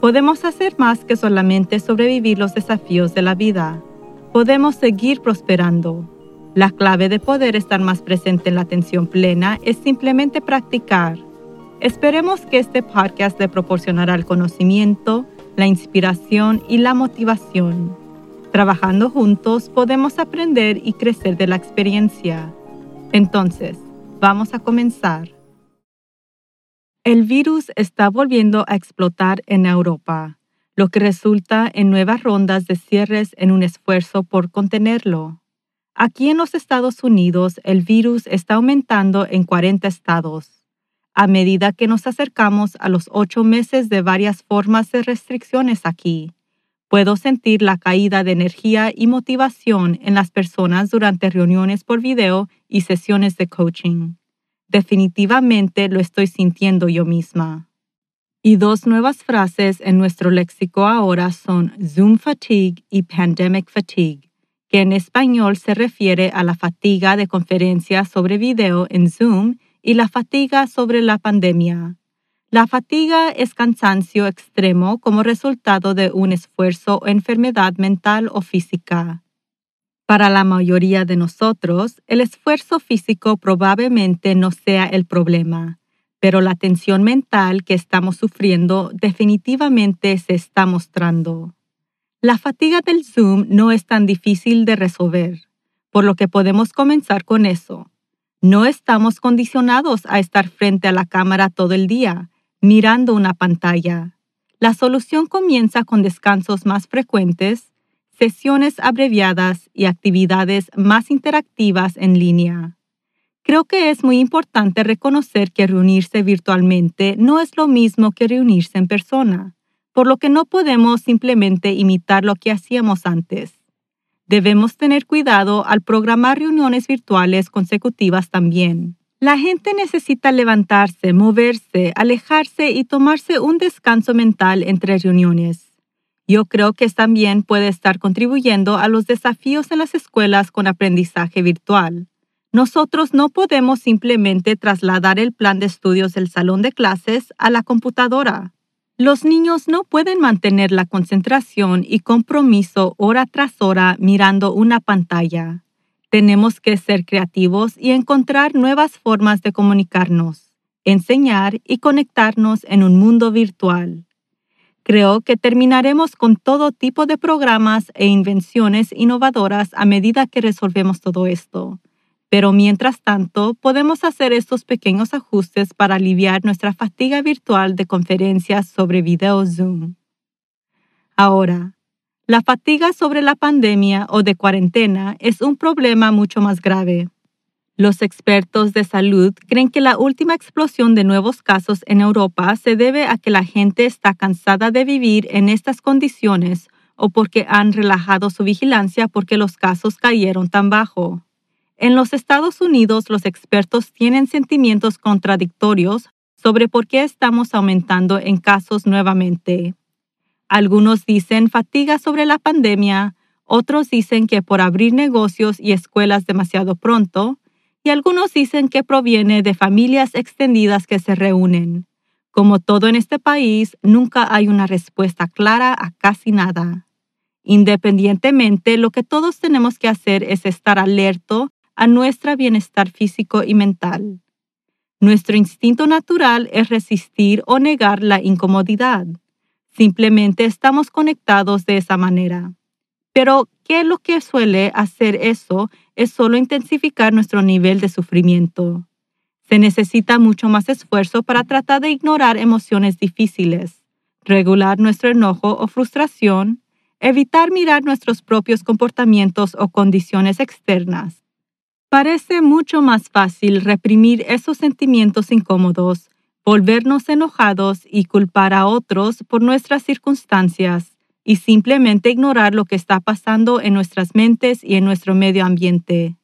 Podemos hacer más que solamente sobrevivir los desafíos de la vida. Podemos seguir prosperando. La clave de poder estar más presente en la atención plena es simplemente practicar. Esperemos que este podcast le proporcionará el conocimiento, la inspiración y la motivación. Trabajando juntos podemos aprender y crecer de la experiencia. Entonces, vamos a comenzar. El virus está volviendo a explotar en Europa, lo que resulta en nuevas rondas de cierres en un esfuerzo por contenerlo. Aquí en los Estados Unidos el virus está aumentando en 40 estados. A medida que nos acercamos a los ocho meses de varias formas de restricciones aquí, puedo sentir la caída de energía y motivación en las personas durante reuniones por video y sesiones de coaching. Definitivamente lo estoy sintiendo yo misma. Y dos nuevas frases en nuestro léxico ahora son Zoom fatigue y pandemic fatigue, que en español se refiere a la fatiga de conferencias sobre video en Zoom y la fatiga sobre la pandemia. La fatiga es cansancio extremo como resultado de un esfuerzo o enfermedad mental o física. Para la mayoría de nosotros, el esfuerzo físico probablemente no sea el problema, pero la tensión mental que estamos sufriendo definitivamente se está mostrando. La fatiga del Zoom no es tan difícil de resolver, por lo que podemos comenzar con eso. No estamos condicionados a estar frente a la cámara todo el día, mirando una pantalla. La solución comienza con descansos más frecuentes sesiones abreviadas y actividades más interactivas en línea. Creo que es muy importante reconocer que reunirse virtualmente no es lo mismo que reunirse en persona, por lo que no podemos simplemente imitar lo que hacíamos antes. Debemos tener cuidado al programar reuniones virtuales consecutivas también. La gente necesita levantarse, moverse, alejarse y tomarse un descanso mental entre reuniones. Yo creo que también puede estar contribuyendo a los desafíos en las escuelas con aprendizaje virtual. Nosotros no podemos simplemente trasladar el plan de estudios del salón de clases a la computadora. Los niños no pueden mantener la concentración y compromiso hora tras hora mirando una pantalla. Tenemos que ser creativos y encontrar nuevas formas de comunicarnos, enseñar y conectarnos en un mundo virtual. Creo que terminaremos con todo tipo de programas e invenciones innovadoras a medida que resolvemos todo esto. Pero mientras tanto, podemos hacer estos pequeños ajustes para aliviar nuestra fatiga virtual de conferencias sobre video Zoom. Ahora, la fatiga sobre la pandemia o de cuarentena es un problema mucho más grave. Los expertos de salud creen que la última explosión de nuevos casos en Europa se debe a que la gente está cansada de vivir en estas condiciones o porque han relajado su vigilancia porque los casos cayeron tan bajo. En los Estados Unidos los expertos tienen sentimientos contradictorios sobre por qué estamos aumentando en casos nuevamente. Algunos dicen fatiga sobre la pandemia, otros dicen que por abrir negocios y escuelas demasiado pronto, y algunos dicen que proviene de familias extendidas que se reúnen. Como todo en este país, nunca hay una respuesta clara a casi nada. Independientemente, lo que todos tenemos que hacer es estar alerto a nuestro bienestar físico y mental. Nuestro instinto natural es resistir o negar la incomodidad. Simplemente estamos conectados de esa manera. Pero, ¿qué es lo que suele hacer eso? Es solo intensificar nuestro nivel de sufrimiento. Se necesita mucho más esfuerzo para tratar de ignorar emociones difíciles, regular nuestro enojo o frustración, evitar mirar nuestros propios comportamientos o condiciones externas. Parece mucho más fácil reprimir esos sentimientos incómodos, volvernos enojados y culpar a otros por nuestras circunstancias y simplemente ignorar lo que está pasando en nuestras mentes y en nuestro medio ambiente.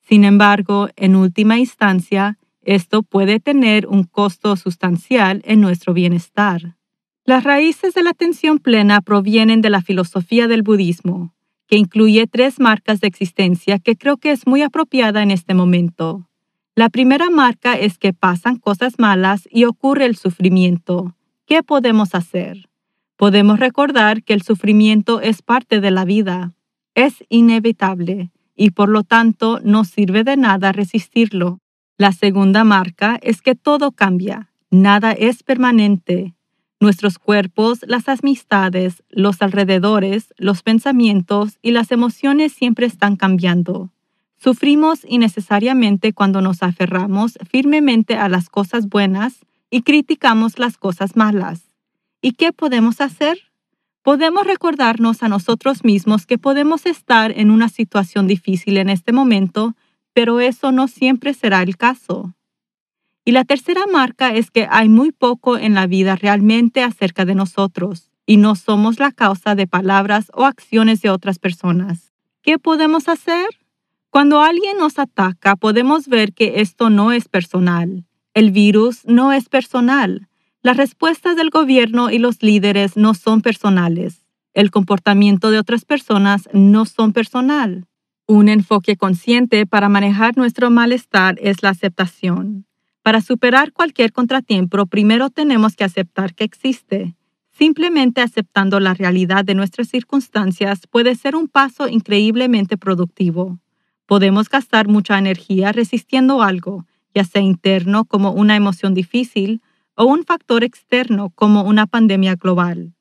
Sin embargo, en última instancia, esto puede tener un costo sustancial en nuestro bienestar. Las raíces de la atención plena provienen de la filosofía del budismo, que incluye tres marcas de existencia que creo que es muy apropiada en este momento. La primera marca es que pasan cosas malas y ocurre el sufrimiento. ¿Qué podemos hacer? Podemos recordar que el sufrimiento es parte de la vida, es inevitable y por lo tanto no sirve de nada resistirlo. La segunda marca es que todo cambia, nada es permanente. Nuestros cuerpos, las amistades, los alrededores, los pensamientos y las emociones siempre están cambiando. Sufrimos innecesariamente cuando nos aferramos firmemente a las cosas buenas y criticamos las cosas malas. ¿Y qué podemos hacer? Podemos recordarnos a nosotros mismos que podemos estar en una situación difícil en este momento pero eso no siempre será el caso. Y la tercera marca es que hay muy poco en la vida realmente acerca de nosotros y no somos la causa de palabras o acciones de otras personas. ¿Qué podemos hacer? Cuando alguien nos ataca, podemos ver que esto no es personal. El virus no es personal. Las respuestas del gobierno y los líderes no son personales. El comportamiento de otras personas no son personal. Un enfoque consciente para manejar nuestro malestar es la aceptación. Para superar cualquier contratiempo, primero tenemos que aceptar que existe. Simplemente aceptando la realidad de nuestras circunstancias puede ser un paso increíblemente productivo. Podemos gastar mucha energía resistiendo algo, ya sea interno como una emoción difícil o un factor externo como una pandemia global.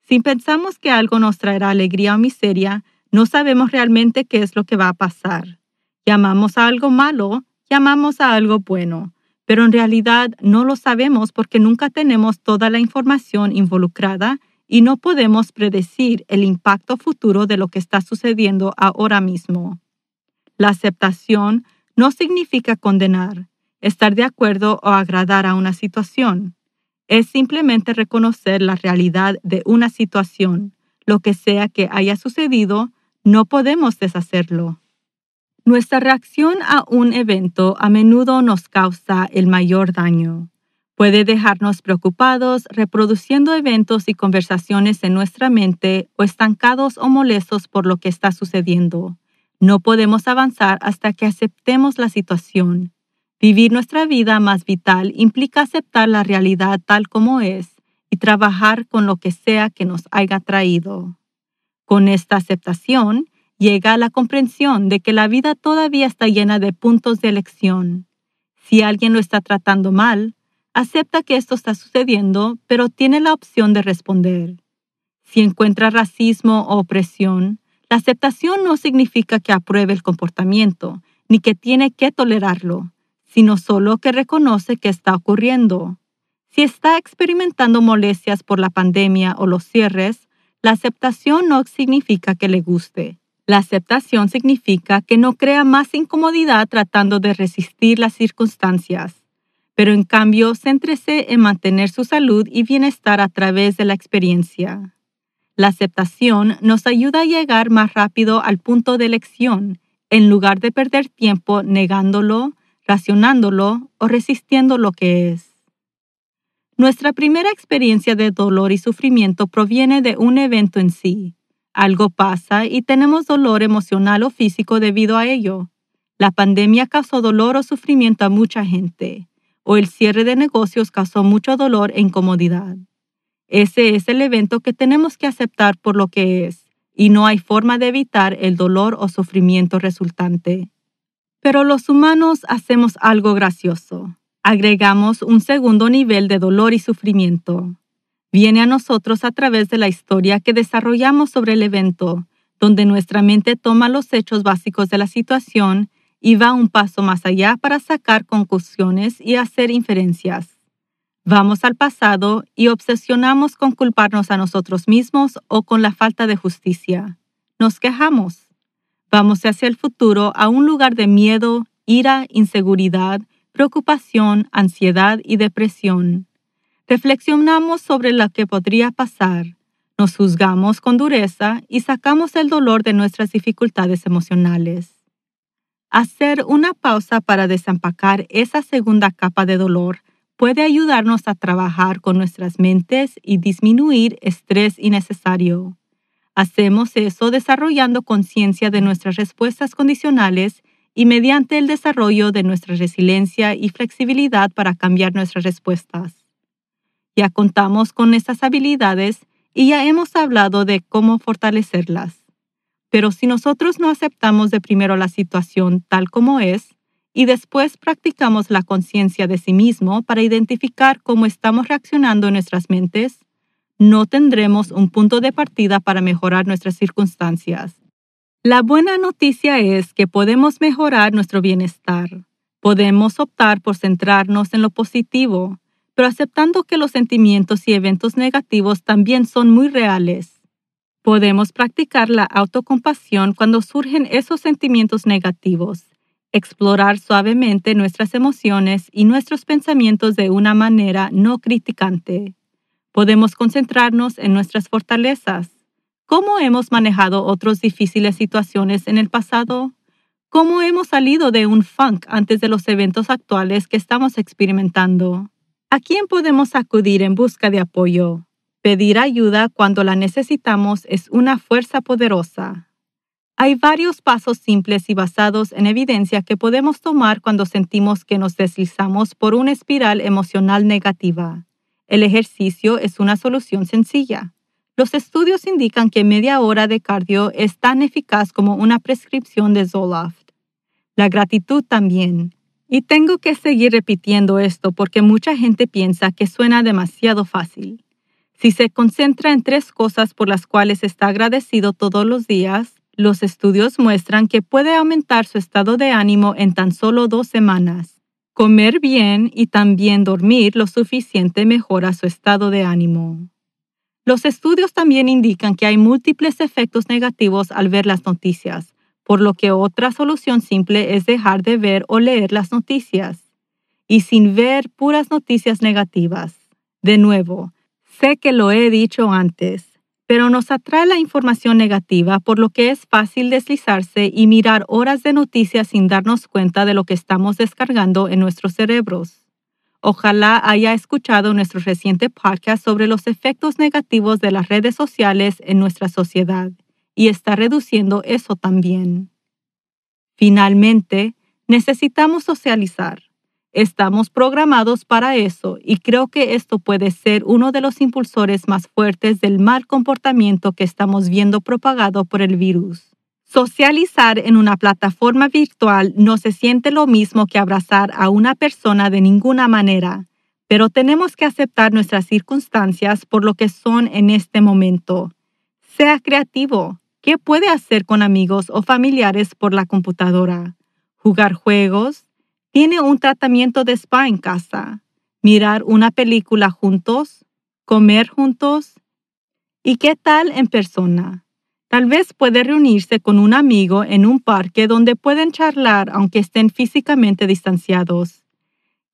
Si pensamos que algo nos traerá alegría o miseria, no sabemos realmente qué es lo que va a pasar. Llamamos a algo malo, llamamos a algo bueno, pero en realidad no lo sabemos porque nunca tenemos toda la información involucrada y no podemos predecir el impacto futuro de lo que está sucediendo ahora mismo. La aceptación no significa condenar, estar de acuerdo o agradar a una situación. Es simplemente reconocer la realidad de una situación, lo que sea que haya sucedido, no podemos deshacerlo. Nuestra reacción a un evento a menudo nos causa el mayor daño. Puede dejarnos preocupados, reproduciendo eventos y conversaciones en nuestra mente o estancados o molestos por lo que está sucediendo. No podemos avanzar hasta que aceptemos la situación. Vivir nuestra vida más vital implica aceptar la realidad tal como es y trabajar con lo que sea que nos haya traído. Con esta aceptación llega la comprensión de que la vida todavía está llena de puntos de elección. Si alguien lo está tratando mal, acepta que esto está sucediendo, pero tiene la opción de responder. Si encuentra racismo o opresión, la aceptación no significa que apruebe el comportamiento, ni que tiene que tolerarlo, sino solo que reconoce que está ocurriendo. Si está experimentando molestias por la pandemia o los cierres, la aceptación no significa que le guste. La aceptación significa que no crea más incomodidad tratando de resistir las circunstancias, pero en cambio céntrese en mantener su salud y bienestar a través de la experiencia. La aceptación nos ayuda a llegar más rápido al punto de elección, en lugar de perder tiempo negándolo, racionándolo o resistiendo lo que es. Nuestra primera experiencia de dolor y sufrimiento proviene de un evento en sí. Algo pasa y tenemos dolor emocional o físico debido a ello. La pandemia causó dolor o sufrimiento a mucha gente, o el cierre de negocios causó mucho dolor e incomodidad. Ese es el evento que tenemos que aceptar por lo que es, y no hay forma de evitar el dolor o sufrimiento resultante. Pero los humanos hacemos algo gracioso agregamos un segundo nivel de dolor y sufrimiento. Viene a nosotros a través de la historia que desarrollamos sobre el evento, donde nuestra mente toma los hechos básicos de la situación y va un paso más allá para sacar conclusiones y hacer inferencias. Vamos al pasado y obsesionamos con culparnos a nosotros mismos o con la falta de justicia. Nos quejamos. Vamos hacia el futuro a un lugar de miedo, ira, inseguridad, preocupación, ansiedad y depresión. Reflexionamos sobre lo que podría pasar. nos juzgamos con dureza y sacamos el dolor de nuestras dificultades emocionales. Hacer una pausa para desempacar esa segunda capa de dolor puede ayudarnos a trabajar con nuestras mentes y disminuir estrés innecesario. Hacemos eso desarrollando conciencia de nuestras respuestas condicionales y mediante el desarrollo de nuestra resiliencia y flexibilidad para cambiar nuestras respuestas. Ya contamos con estas habilidades y ya hemos hablado de cómo fortalecerlas. Pero si nosotros no aceptamos de primero la situación tal como es y después practicamos la conciencia de sí mismo para identificar cómo estamos reaccionando en nuestras mentes, no tendremos un punto de partida para mejorar nuestras circunstancias. La buena noticia es que podemos mejorar nuestro bienestar. Podemos optar por centrarnos en lo positivo, pero aceptando que los sentimientos y eventos negativos también son muy reales. Podemos practicar la autocompasión cuando surgen esos sentimientos negativos, explorar suavemente nuestras emociones y nuestros pensamientos de una manera no criticante. Podemos concentrarnos en nuestras fortalezas. ¿Cómo hemos manejado otras difíciles situaciones en el pasado? ¿Cómo hemos salido de un funk antes de los eventos actuales que estamos experimentando? ¿A quién podemos acudir en busca de apoyo? Pedir ayuda cuando la necesitamos es una fuerza poderosa. Hay varios pasos simples y basados en evidencia que podemos tomar cuando sentimos que nos deslizamos por una espiral emocional negativa. El ejercicio es una solución sencilla. Los estudios indican que media hora de cardio es tan eficaz como una prescripción de Zoloft. La gratitud también. Y tengo que seguir repitiendo esto porque mucha gente piensa que suena demasiado fácil. Si se concentra en tres cosas por las cuales está agradecido todos los días, los estudios muestran que puede aumentar su estado de ánimo en tan solo dos semanas. Comer bien y también dormir lo suficiente mejora su estado de ánimo. Los estudios también indican que hay múltiples efectos negativos al ver las noticias, por lo que otra solución simple es dejar de ver o leer las noticias. Y sin ver puras noticias negativas. De nuevo, sé que lo he dicho antes, pero nos atrae la información negativa por lo que es fácil deslizarse y mirar horas de noticias sin darnos cuenta de lo que estamos descargando en nuestros cerebros. Ojalá haya escuchado nuestro reciente podcast sobre los efectos negativos de las redes sociales en nuestra sociedad y está reduciendo eso también. Finalmente, necesitamos socializar. Estamos programados para eso y creo que esto puede ser uno de los impulsores más fuertes del mal comportamiento que estamos viendo propagado por el virus. Socializar en una plataforma virtual no se siente lo mismo que abrazar a una persona de ninguna manera, pero tenemos que aceptar nuestras circunstancias por lo que son en este momento. Sea creativo, ¿Qué puede hacer con amigos o familiares por la computadora? ¿Jugar juegos? ¿Tiene un tratamiento de spa en casa? ¿Mirar una película juntos? ¿Comer juntos? ¿Y qué tal en persona? Tal vez puede reunirse con un amigo en un parque donde pueden charlar aunque estén físicamente distanciados.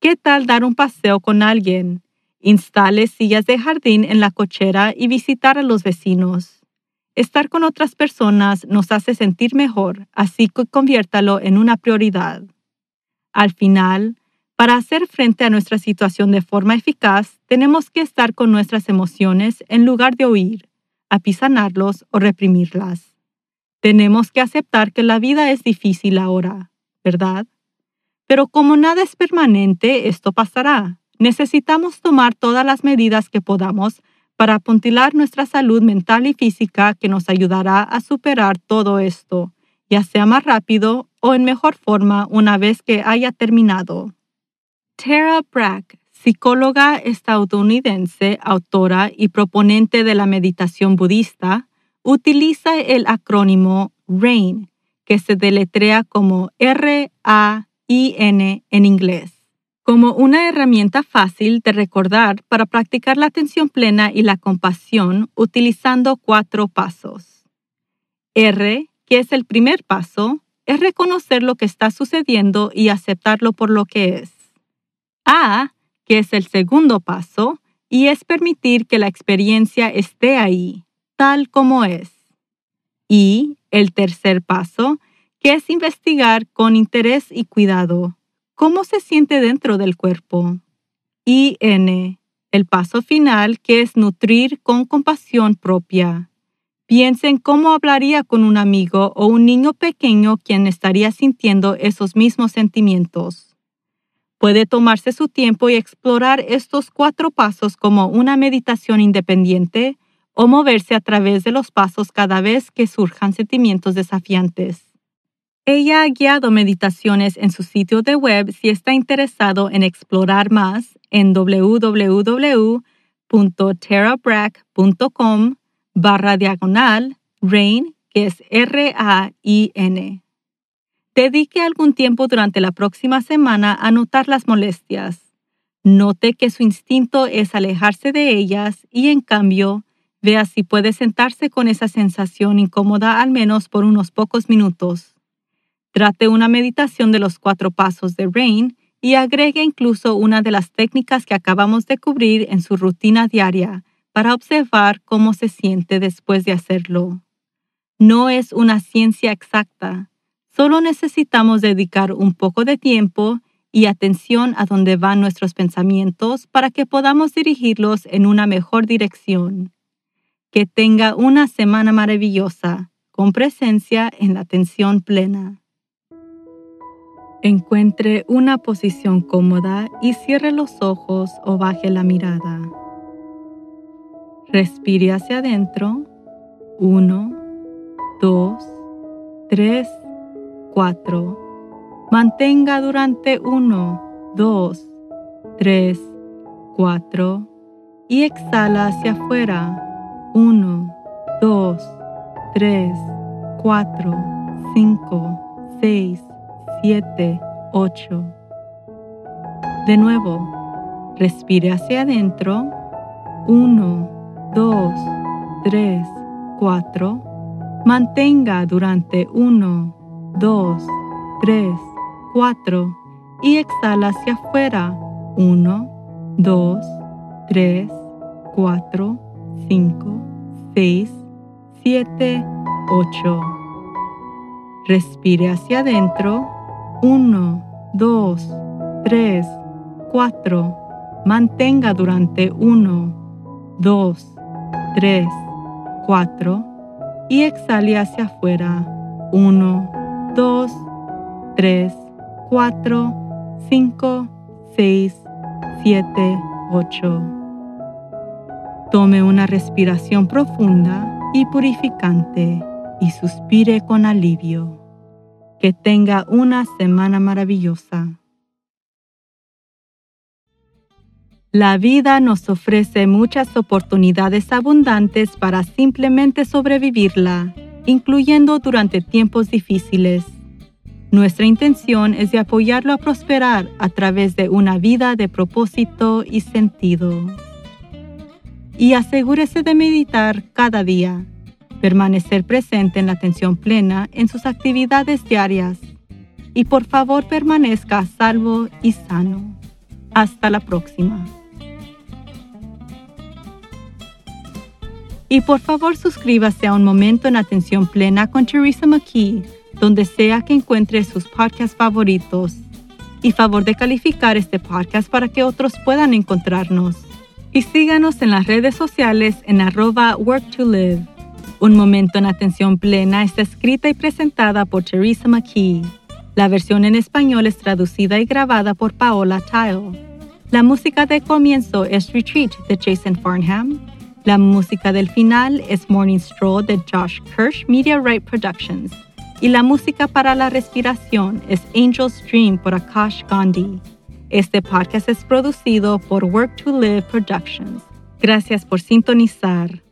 ¿Qué tal dar un paseo con alguien? Instale sillas de jardín en la cochera y visitar a los vecinos. Estar con otras personas nos hace sentir mejor, así que conviértalo en una prioridad. Al final, para hacer frente a nuestra situación de forma eficaz, tenemos que estar con nuestras emociones en lugar de oír, apisanarlos o reprimirlas. Tenemos que aceptar que la vida es difícil ahora, ¿verdad? Pero como nada es permanente, esto pasará. Necesitamos tomar todas las medidas que podamos para puntilar nuestra salud mental y física que nos ayudará a superar todo esto, ya sea más rápido o en mejor forma una vez que haya terminado. Tara Bragg, psicóloga estadounidense, autora y proponente de la meditación budista, utiliza el acrónimo RAIN, que se deletrea como R-A-I-N en inglés como una herramienta fácil de recordar para practicar la atención plena y la compasión utilizando cuatro pasos. R, que es el primer paso, es reconocer lo que está sucediendo y aceptarlo por lo que es. A, que es el segundo paso, y es permitir que la experiencia esté ahí. tal como es. Y el tercer paso, que es investigar con interés y cuidado cómo se siente dentro del cuerpo. Y N, el paso final, que es nutrir con compasión propia. Piensen cómo hablaría con un amigo o un niño pequeño quien estaría sintiendo esos mismos sentimientos. Puede tomarse su tiempo y explorar estos cuatro pasos como una meditación independiente o moverse a través de los pasos cada vez que surjan sentimientos desafiantes. Ella ha guiado meditaciones en su sitio de web si está interesado en explorar más en www.terrabrack.com barra diagonal RAIN, que es R-A-I-N. Dedique algún tiempo durante la próxima semana a notar las molestias. Note que su instinto es alejarse de ellas y en cambio vea si puede sentarse con esa sensación incómoda al menos por unos pocos minutos. Trate una meditación de los cuatro pasos de RAIN y agregue incluso una de las técnicas que acabamos de cubrir en su rutina diaria para observar cómo se siente después de hacerlo. No es una ciencia exacta, solo necesitamos dedicar un poco de tiempo y atención a dónde van nuestros pensamientos para que podamos dirigirlos en una mejor dirección. Que tenga una semana maravillosa, con presencia en la atención plena. Encuentre una posición cómoda y cierre los ojos o baje la mirada. Respire hacia adentro. 1, 2, 3, 4. Mantenga durante 1, 2, 3, 4 y exhala hacia afuera. 1, 2, 3, 4, 5, 6, 7, 8. De nuevo, respire hacia adentro. 1, 2, 3, 4. Mantenga durante 1, 2, 3, 4 y exhala hacia afuera. 1, 2, 3, 4, 5, 6, 7, 8. Respire hacia adentro. 1, 2, 3, 4. Mantenga durante 1, 2, 3, 4 y exhale hacia afuera. 1, 2, 3, 4, 5, 6, 7, 8. Tome una respiración profunda y purificante y suspire con alivio. Que tenga una semana maravillosa. La vida nos ofrece muchas oportunidades abundantes para simplemente sobrevivirla, incluyendo durante tiempos difíciles. Nuestra intención es de apoyarlo a prosperar a través de una vida de propósito y sentido. Y asegúrese de meditar cada día, permanecer presente en la atención plena en sus actividades diarias y por favor permanezca salvo y sano. Hasta la próxima. Y por favor suscríbase a Un Momento en Atención Plena con Teresa McKee, donde sea que encuentre sus podcasts favoritos. Y favor de calificar este podcast para que otros puedan encontrarnos. Y síganos en las redes sociales en arroba work to live. Un Momento en Atención Plena está escrita y presentada por Teresa McKee. La versión en español es traducida y grabada por Paola Tile. La música de comienzo es Retreat de Jason Farnham la música del final es Morning Stroll de Josh Kirsch Media Right Productions. Y la música para la respiración es Angel's Dream por Akash Gandhi. Este podcast es producido por Work to Live Productions. Gracias por sintonizar.